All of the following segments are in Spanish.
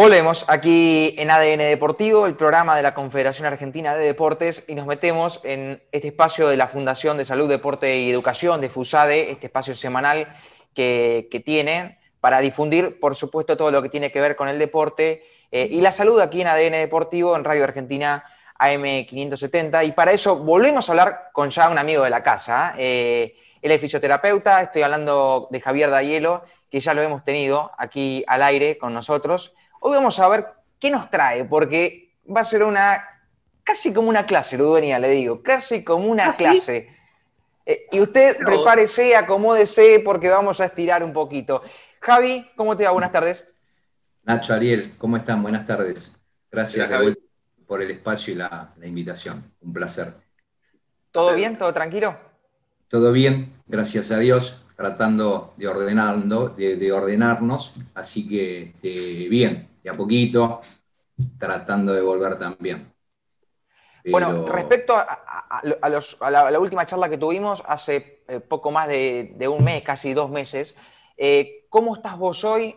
Volvemos aquí en ADN Deportivo, el programa de la Confederación Argentina de Deportes, y nos metemos en este espacio de la Fundación de Salud, Deporte y Educación de FUSADE, este espacio semanal que, tienen para difundir, por supuesto, todo lo que tiene que ver con el deporte eh, y la salud aquí en ADN Deportivo, en Radio Argentina AM570. Y para eso volvemos a hablar con ya un amigo de la casa. Eh, él es fisioterapeuta, estoy hablando de Javier Dayelo, que ya lo hemos tenido aquí al aire con nosotros. Hoy vamos a ver qué nos trae, porque va a ser una, casi como una clase, Ludueña, le digo, casi como una ¿Ah, clase. Eh, y usted prepárese, acomódese, porque vamos a estirar un poquito. Javi, ¿cómo te va? Buenas tardes. Nacho, Ariel, ¿cómo están? Buenas tardes. Gracias por el espacio y la, invitación. Un placer. ¿Todo bien? ¿Todo tranquilo? Todo bien, gracias a Dios tratando de, ordenando, de, ordenarnos, así que eh, bien, de a poquito, tratando de volver también. Bueno, respecto a, la, última charla que tuvimos hace eh, poco más de, un mes, casi dos meses, eh, ¿cómo estás vos hoy?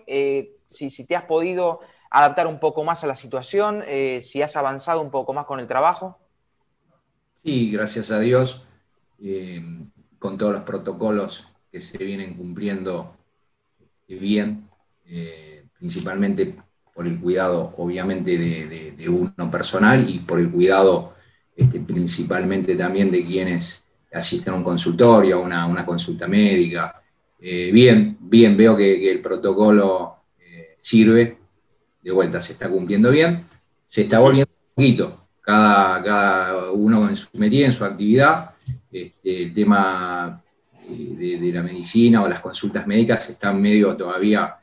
Si, si, te has podido adaptar un poco más a la situación, si has avanzado un poco más con el trabajo. Sí, gracias a Dios, con todos los protocolos que se vienen cumpliendo bien, eh, principalmente por el cuidado, obviamente, de, uno personal y por el cuidado este, principalmente también de quienes asisten a un consultorio, a una, consulta médica. Eh, bien, bien, veo que, el protocolo eh, sirve, de vuelta se está cumpliendo bien, se está volviendo un poquito, cada, cada uno en su metida, en su actividad. Este, el tema de, la medicina o las consultas médicas están medio todavía eh,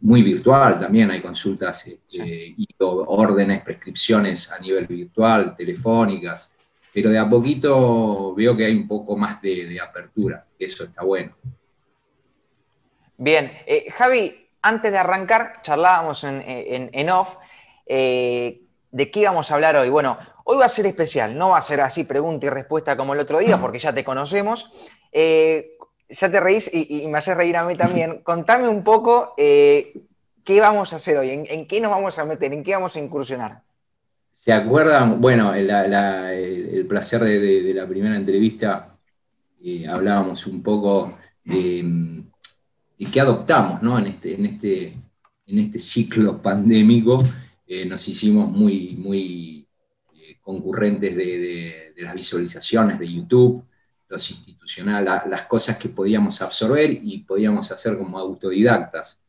muy virtual también, hay consultas este, y órdenes, prescripciones a nivel virtual, telefónicas, pero de a poquito veo que hay un poco más de, apertura, eso está bueno. Bien, eh, Javi, antes de arrancar, charlábamos en, off eh, de qué vamos a hablar hoy. Bueno, hoy va a ser especial, no va a ser así pregunta y respuesta como el otro día, porque ya te conocemos, eh, ya te reís y, me haces reír a mí también. Contame un poco eh, qué vamos a hacer hoy, en, qué nos vamos a meter, en qué vamos a incursionar. ¿Se acuerdan? Bueno, el, placer de, la primera entrevista eh, hablábamos un poco de, qué adoptamos ¿no? en, este, en, este, en este ciclo pandémico. nos hicimos muy, muy concurrentes de las visualizaciones de YouTube, institucional, las cosas que podíamos absorber y podíamos hacer como autodidactas.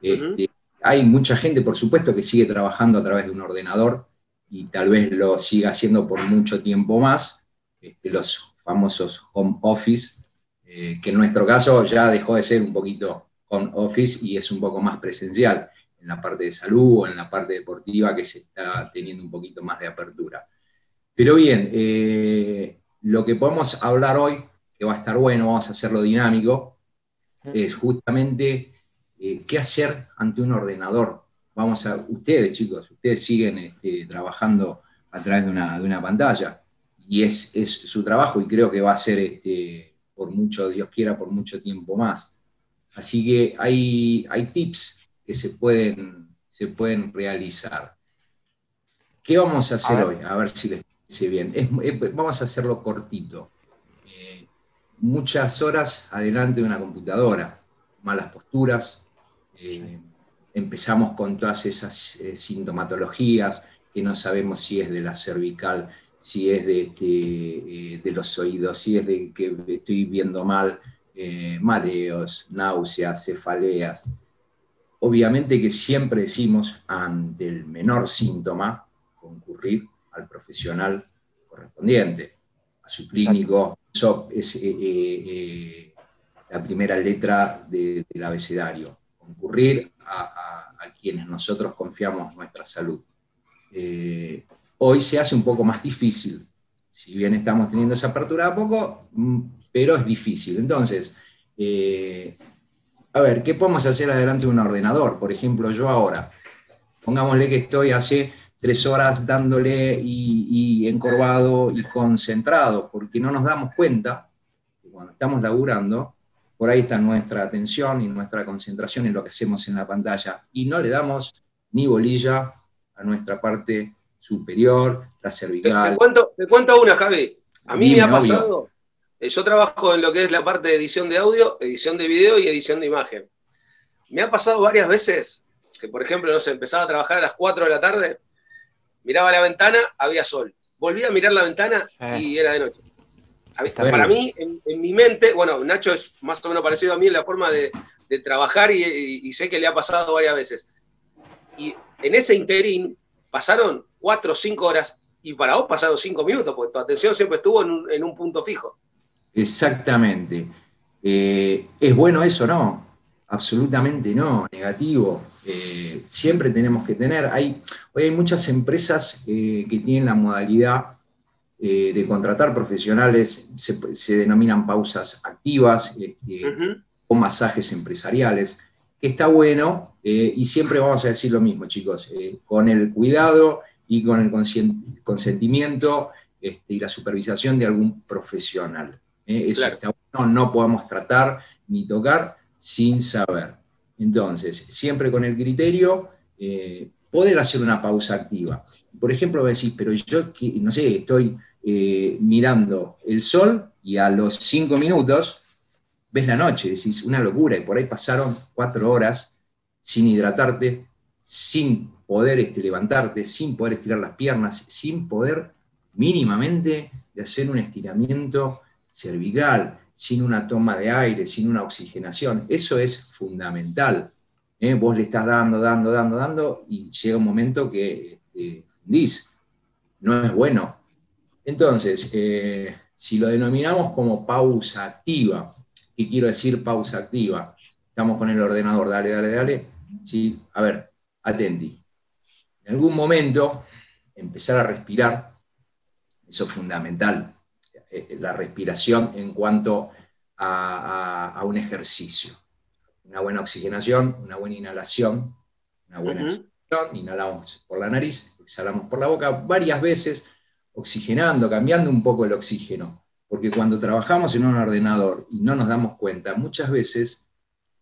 Este, hay mucha gente, por supuesto, que sigue trabajando a través de un ordenador y tal vez lo siga haciendo por mucho tiempo más, este, los famosos home office, eh, que en nuestro caso ya dejó de ser un poquito home office y es un poco más presencial en la parte de salud o en la parte deportiva que se está teniendo un poquito más de apertura. Pero bien, eh, lo que podemos hablar hoy, que va a estar bueno, vamos a hacerlo dinámico, es justamente eh, qué hacer ante un ordenador. Vamos a, ustedes chicos, ustedes siguen este, trabajando a través de una, pantalla y es, su trabajo y creo que va a ser este, por mucho, Dios quiera, por mucho tiempo más. Así que hay, hay tips que se pueden, se pueden realizar. ¿Qué vamos a hacer hoy? A ver si les bien. vamos a hacerlo cortito. Eh, muchas horas adelante de una computadora, malas posturas, eh, empezamos con todas esas eh, sintomatologías que no sabemos si es de la cervical, si es de, este, de los oídos, si es de que estoy viendo mal, mareos, náuseas, cefaleas. Obviamente que siempre decimos ante el menor síntoma concurrir al profesional correspondiente, a su clínico. Eso es eh, eh, eh, la primera letra del abecedario, concurrir a, quienes nosotros confiamos nuestra salud. hoy se hace un poco más difícil, si bien estamos teniendo esa apertura a poco, mm, pero es difícil. Entonces, a ver, ¿qué podemos hacer adelante de un ordenador? Por ejemplo, yo ahora, pongámosle que estoy hace tres horas dándole y, encorvado y concentrado, porque no nos damos cuenta que cuando estamos laburando, por ahí está nuestra atención y nuestra concentración en lo que hacemos en la pantalla, y no le damos ni bolilla a nuestra parte superior, la cervical. Te, cuento, te una, Javi. A mí me ha pasado, eh, yo trabajo en lo que es la parte de edición de audio, edición de video y edición de imagen. Me ha pasado varias veces que, por ejemplo, no sé, empezaba a trabajar a las 4 de la tarde, miraba la ventana, había sol. Volvía a mirar la ventana y era de noche. Para mí, en, mi mente, bueno, Nacho es más o menos parecido a mí en la forma de, trabajar y, sé que le ha pasado varias veces. Y en ese interín pasaron cuatro o cinco horas y para vos pasaron cinco minutos, porque tu atención siempre estuvo en un, punto fijo. Exactamente. Eh, ¿Es bueno eso? No, absolutamente no, negativo. Eh, siempre tenemos que tener, hay, hoy hay muchas empresas eh, que tienen la modalidad de contratar profesionales, se, denominan pausas activas este, o masajes empresariales, que está bueno y siempre vamos a decir lo mismo, chicos, con el cuidado y con el consentimiento este, y la supervisación de algún profesional. ¿eh? no podemos tratar ni tocar sin saber. Entonces, siempre con el criterio, eh, poder hacer una pausa activa. Por ejemplo, decís, pero yo, no sé, estoy eh, mirando el sol y a los cinco minutos ves la noche, decís, una locura, y por ahí pasaron cuatro horas sin hidratarte, sin poder este, levantarte, sin poder estirar las piernas, sin poder mínimamente de hacer un estiramiento cervical, sin una toma de aire, sin una oxigenación. Eso es fundamental. ¿eh? Vos le estás dando, dando, dando, dando y llega un momento que este, No es bueno. Entonces, eh, si lo denominamos como pausa activa, ¿qué quiero decir pausa activa? Estamos con el ordenador, dale, dale, dale. ¿sí? A ver, atenti. En algún momento, empezar a respirar, eso es fundamental, eh, la respiración en cuanto a, un ejercicio. Una buena oxigenación, una buena inhalación, una buena exhalación, inhalamos por la nariz, exhalamos por la boca varias veces, oxigenando, cambiando un poco el oxígeno. Porque cuando trabajamos en un ordenador y no nos damos cuenta, muchas veces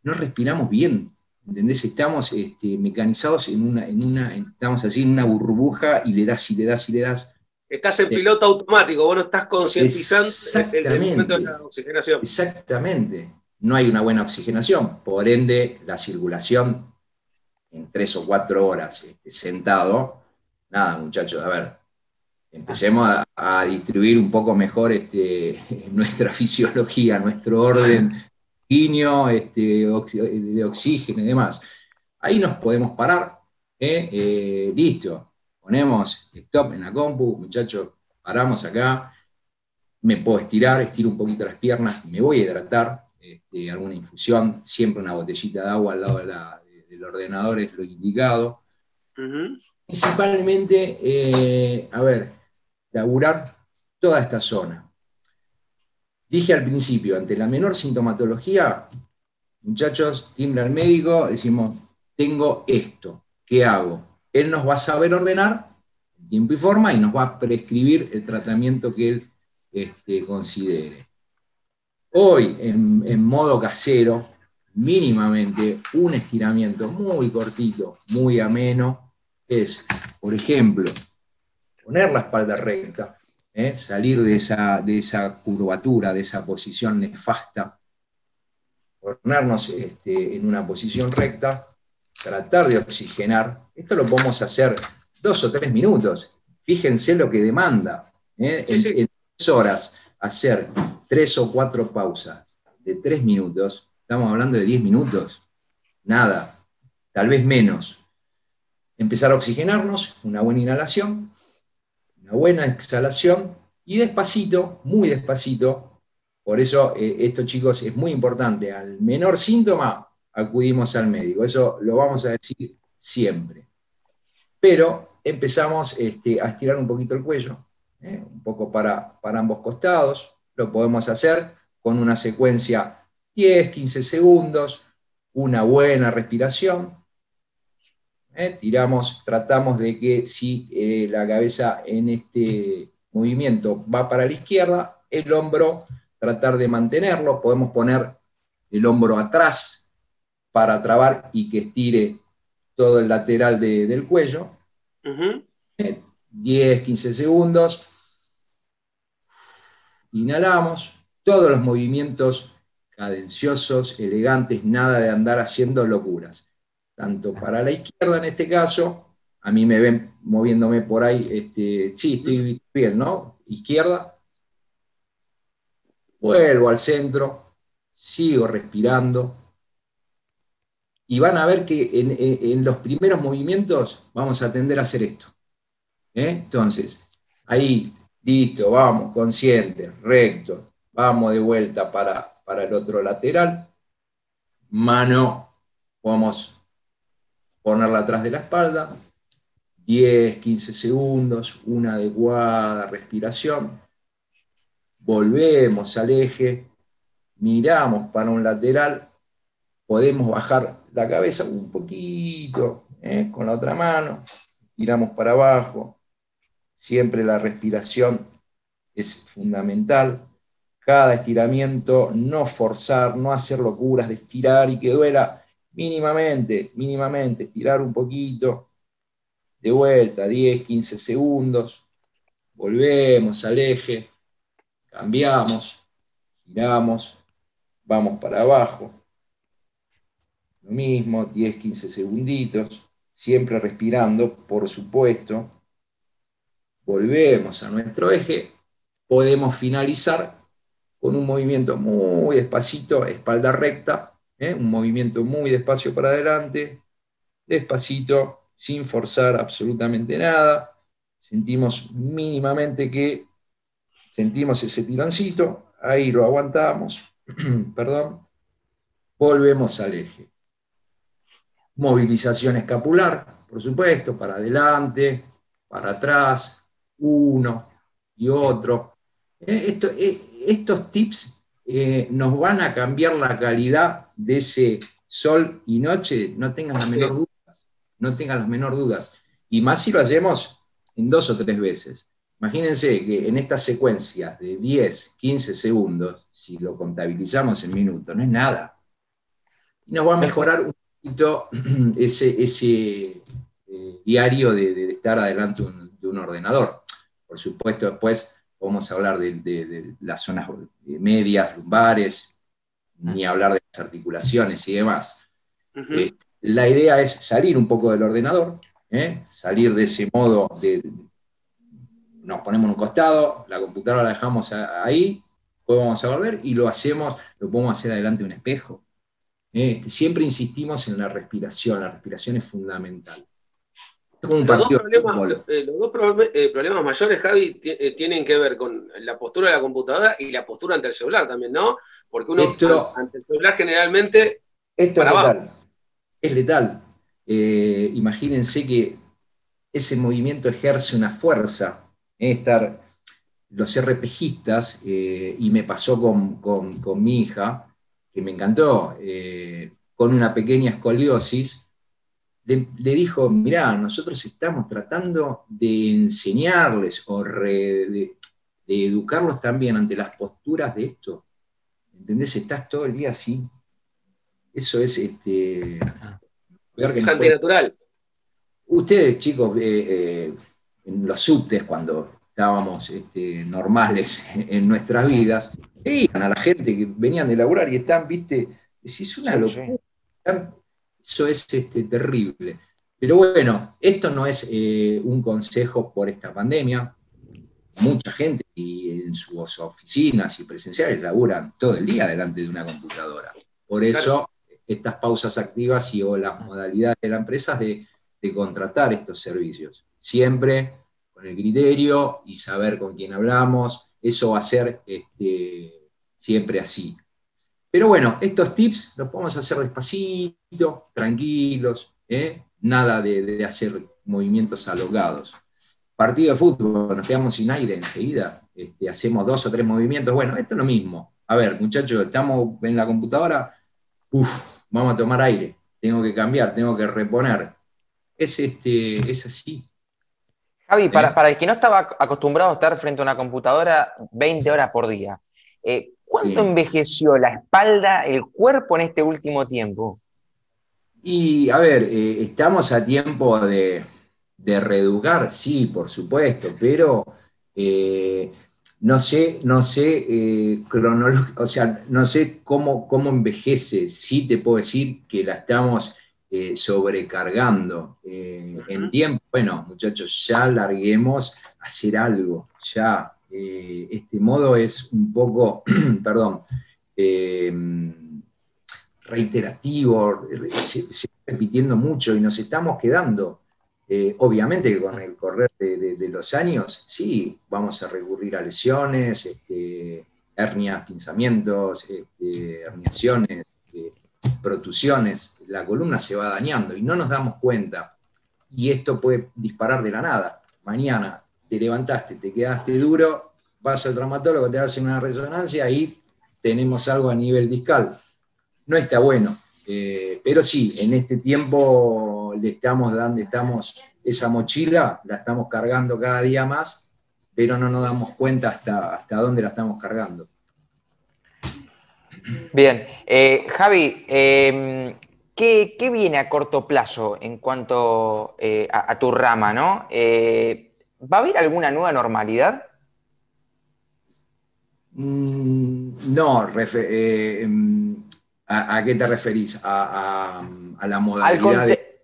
no respiramos bien, ¿entendés? Estamos este, mecanizados en una, en una, estamos así en una burbuja y le das y le das y le das. Estás en piloto automático, vos no estás concientizando el, momento de la oxigenación. Exactamente. No hay una buena oxigenación, por ende la circulación en tres o cuatro horas este, sentado, nada muchachos, a ver, empecemos a, distribuir un poco mejor este, nuestra fisiología, nuestro orden este, de oxígeno y demás. Ahí nos podemos parar, ¿eh? Eh, listo, ponemos stop en la compu, muchachos, paramos acá, me puedo estirar, estiro un poquito las piernas, me voy a hidratar, este, alguna infusión, siempre una botellita de agua al lado del ordenador es lo indicado. Principalmente, eh, a ver, laburar toda esta zona. Dije al principio, ante la menor sintomatología, muchachos, timbra al médico, decimos, tengo esto, ¿qué hago? Él nos va a saber ordenar en tiempo y forma y nos va a prescribir el tratamiento que él este, considere. Hoy, en, modo casero, mínimamente un estiramiento muy cortito, muy ameno, es, por ejemplo, poner la espalda recta, ¿eh? salir de esa, de esa curvatura, de esa posición nefasta, ponernos este, en una posición recta, tratar de oxigenar. Esto lo podemos hacer dos o tres minutos. Fíjense lo que demanda. ¿eh? En, tres horas, hacer tres o cuatro pausas de tres minutos, estamos hablando de diez minutos, nada, tal vez menos. Empezar a oxigenarnos, una buena inhalación, buena exhalación y despacito, muy despacito. Por eso eh, esto, chicos, es muy importante. Al menor síntoma, acudimos al médico. Eso lo vamos a decir siempre. Pero empezamos este, a estirar un poquito el cuello, ¿eh? un poco para, para ambos costados. Lo podemos hacer con una secuencia 10, 15 segundos, una buena respiración, ¿eh? tiramos, tratamos de que si eh, la cabeza en este movimiento va para la izquierda, el hombro, tratar de mantenerlo, podemos poner el hombro atrás para trabar y que estire todo el lateral del cuello. 10, 15 segundos. Inhalamos. Todos los movimientos cadenciosos, elegantes, nada de andar haciendo locuras. Tanto para la izquierda en este caso, a mí me ven moviéndome por ahí, este, sí, estoy bien, ¿no? Izquierda. Vuelvo al centro, sigo respirando. Y van a ver que en, los primeros movimientos vamos a tender a hacer esto. ¿eh? Entonces, ahí, listo, vamos, consciente, recto, vamos de vuelta para, para el otro lateral. Mano, vamos a ponerla atrás de la espalda, 10, 15 segundos, una adecuada respiración. Volvemos al eje, miramos para un lateral, podemos bajar la cabeza un poquito ¿eh? con la otra mano, tiramos para abajo. Siempre la respiración es fundamental. Cada estiramiento, no forzar, no hacer locuras de estirar y que duela mínimamente, mínimamente, estirar un poquito de vuelta, 10, 15 segundos, volvemos al eje, cambiamos, giramos, vamos para abajo, lo mismo, 10, 15 segunditos, siempre respirando, por supuesto, volvemos a nuestro eje, podemos finalizar con un movimiento muy despacito, espalda recta, ¿eh? un movimiento muy despacio para adelante, despacito, sin forzar absolutamente nada. Sentimos mínimamente que sentimos ese tironcito, ahí lo aguantamos, perdón, volvemos al eje. Movilización escapular, por supuesto, para adelante, para atrás, uno y otro. Eh, eh, estos tips eh, nos van a cambiar la calidad de ese sol y noche, no tengan la menor duda no tengan las menor dudas. Y más si lo hacemos en dos o tres veces. Imagínense que en estas secuencias de 10, 15 segundos, si lo contabilizamos en minutos, no es nada. Y nos va a mejorar un poquito ese, ese eh, diario de, estar adelante de un ordenador. Por supuesto, después vamos a hablar de, las zonas medias, lumbares, ni hablar de las articulaciones y demás. La idea es salir un poco del ordenador, ¿eh? salir de ese modo de, nos ponemos en un costado, la computadora la dejamos ahí, después vamos a volver y lo hacemos, lo podemos hacer adelante de un espejo. ¿Eh? Este, siempre insistimos en la respiración, la respiración es fundamental. los, dos problemas, eh, los dos problemas, mayores, Javi, tienen que ver con la postura de la computadora y la postura ante el celular también, ¿no? Porque uno ante el celular generalmente esto para abajo es letal. Eh, imagínense que ese movimiento ejerce una fuerza. estar los RPGistas, eh, y me pasó con, mi hija, que me encantó, eh, con una pequeña escoliosis, le, dijo, mirá, nosotros estamos tratando de enseñarles o de, educarlos también ante las posturas de esto. ¿Entendés? Estás todo el día así, eso es este. Es antinatural. Ustedes, chicos, eh, eh, en los subtes, cuando estábamos este, normales en nuestras vidas, veían a la gente que venían de laburar y están, viste, es una locura. Eso es este, terrible. Pero bueno, esto no es eh, un consejo por esta pandemia. Mucha gente y en sus oficinas y presenciales laburan todo el día delante de una computadora. Por eso estas pausas activas y o las modalidades de la empresa de, contratar estos servicios. Siempre con el criterio y saber con quién hablamos, eso va a ser este, siempre así. Pero bueno, estos tips los podemos hacer despacito, tranquilos, ¿eh? nada de, hacer movimientos alogados. Partido de fútbol, nos quedamos sin aire enseguida, este, hacemos dos o tres movimientos. Bueno, esto es lo mismo. A ver, muchachos, estamos en la computadora, uff, vamos a tomar aire, tengo que cambiar, tengo que reponer. Es, este, es así. Javi, para, para el que no estaba acostumbrado a estar frente a una computadora 20 horas por día, eh, ¿cuánto envejeció la espalda, el cuerpo en este último tiempo? Y a ver, eh, estamos a tiempo de, reeducar, sí, por supuesto, pero eh, no sé, no sé, eh, o sea, no sé cómo, cómo envejece. Sí te puedo decir que la estamos sobrecargando en tiempo. Bueno, muchachos, ya larguemos a hacer algo, ya. este modo es un poco, perdón, reiterativo, se, se, repitiendo mucho y nos estamos quedando. Eh, obviamente que con el correr de, los años, sí, vamos a recurrir a lesiones, este, hernias, pinzamientos, este, herniaciones, este, protusiones. La columna se va dañando y no nos damos cuenta. Y esto puede disparar de la nada. Mañana te levantaste, te quedaste duro, vas al traumatólogo, te hacen una resonancia y tenemos algo a nivel discal no está bueno. Eh, pero sí, en este tiempo le estamos dando, estamos, esa mochila la estamos cargando cada día más, pero no nos damos cuenta hasta, hasta dónde la estamos cargando. Bien, eh, Javi, em, ¿qué, viene a corto plazo en cuanto eh, a, tu rama? ¿no? ¿Va a haber alguna nueva normalidad? Mm, no, em, ¿A, qué te referís? ¿A, la modalidad? De...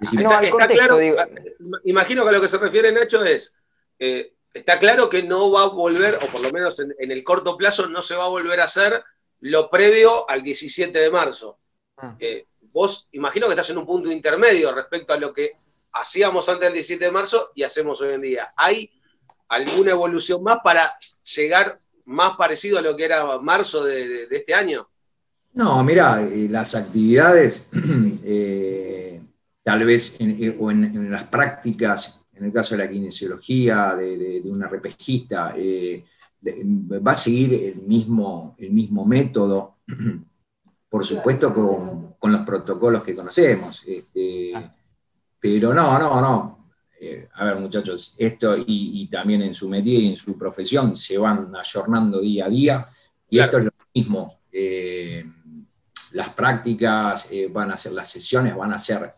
está, claro, imagino que a lo que se refiere Nacho es, eh, está claro que no va a volver, o por lo menos en, el corto plazo, no se va a volver a hacer lo previo al 17 de marzo. Ah. Eh, vos imagino que estás en un punto intermedio respecto a lo que hacíamos antes del 17 de marzo y hacemos hoy en día. ¿Hay alguna evolución más para llegar más parecido a lo que era marzo de, este año? No, mira, eh, las actividades, eh, tal vez eh, o en, las prácticas, en el caso de la kinesiología, de, una repejista, va a seguir el mismo, el mismo método, por supuesto con, los protocolos que conocemos. Este, ah. pero no, no, no. Eh, a ver muchachos, esto y, también en su medida y en su profesión se van ayornando día a día y esto es lo mismo. Eh, las prácticas eh, van a ser, las sesiones van a ser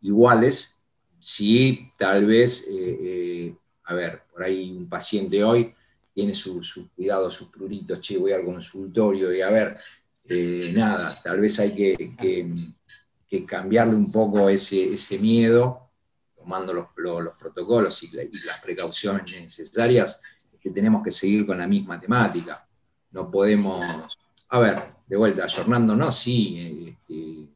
iguales si tal vez, a ver, por ahí un paciente hoy tiene sus su cuidados, sus pruritos, che, voy al consultorio y a ver, nada, tal vez hay que, cambiarle un poco ese, ese miedo tomando los, protocolos y, las precauciones necesarias, que tenemos que seguir con la misma temática. No podemos, a ver, de vuelta, ayornándonos, sí, este,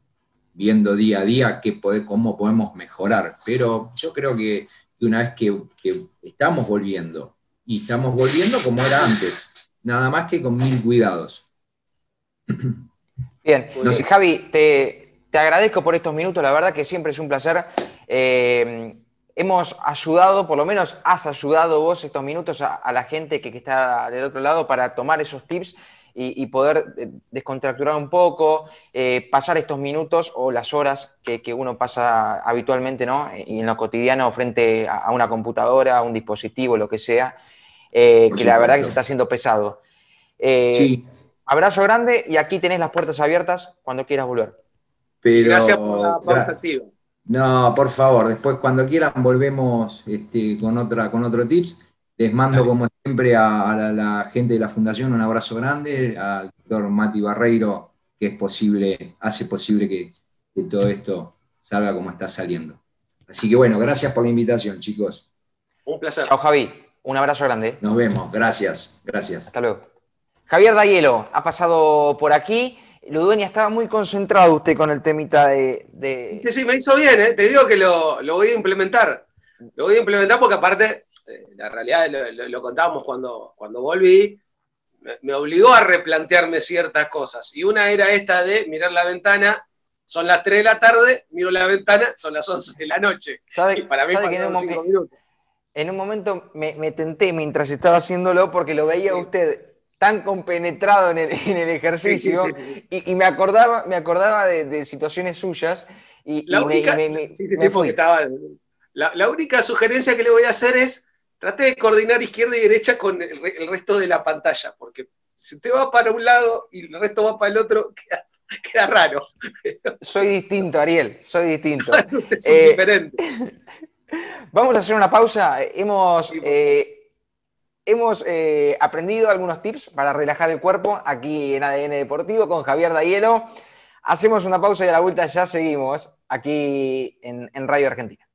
viendo día a día qué cómo podemos mejorar, pero yo creo que, una vez que, estamos volviendo, y estamos volviendo como era antes, nada más que con mil cuidados. Bien, no sé. Javi, te, te agradezco por estos minutos, la verdad que siempre es un placer. Eh, hemos ayudado, por lo menos has ayudado vos estos minutos a, la gente que, está del otro lado para tomar esos tips y, poder eh, descontracturar un poco, eh, pasar estos minutos o las horas que, uno pasa habitualmente ¿no? y en lo cotidiano frente a, una computadora, a un dispositivo, lo que sea, que la verdad que se está haciendo pesado. sí. Abrazo grande y aquí tenés las puertas abiertas cuando quieras volver. Gracias por la. No, por favor, después cuando quieran volvemos este, con, otra, con otro tips. Les mando como siempre a, la, gente de la Fundación un abrazo grande, al doctor Mati Barreiro, que es posible, hace posible que, todo esto salga como está saliendo. Así que bueno, gracias por la invitación, chicos. Un placer. Chao, Javi. Un abrazo grande. Nos vemos. Gracias. Gracias. Hasta luego. Javier Dayelo ha pasado por aquí. Ludueña, estaba muy concentrado usted con el temita de, Sí, sí, me hizo bien, ¿eh? te digo que lo, voy a implementar. Lo voy a implementar porque aparte, eh, la realidad lo, contábamos cuando, cuando volví, me, obligó a replantearme ciertas cosas. Y una era esta de mirar la ventana, son las 3 de la tarde, miro la ventana, son las 11 de la noche. ¿Sabe, para mí que en, un, minutos. en un momento me, me, tenté mientras estaba haciéndolo porque lo veía usted tan compenetrado en el, ejercicio y, me acordaba, me acordaba de, situaciones suyas y, la única, la, única sugerencia que le voy a hacer es trate de coordinar izquierda y derecha con el, resto de la pantalla, porque si usted va para un lado y el resto va para el otro, queda raro. Soy distinto, Ariel, soy distinto. es eh, diferente. Vamos a hacer una pausa. Hemos, eh, hemos eh, aprendido algunos tips para relajar el cuerpo aquí en ADN Deportivo con Javier Dayelo. Hacemos una pausa y a la vuelta ya seguimos aquí en Radio Argentina.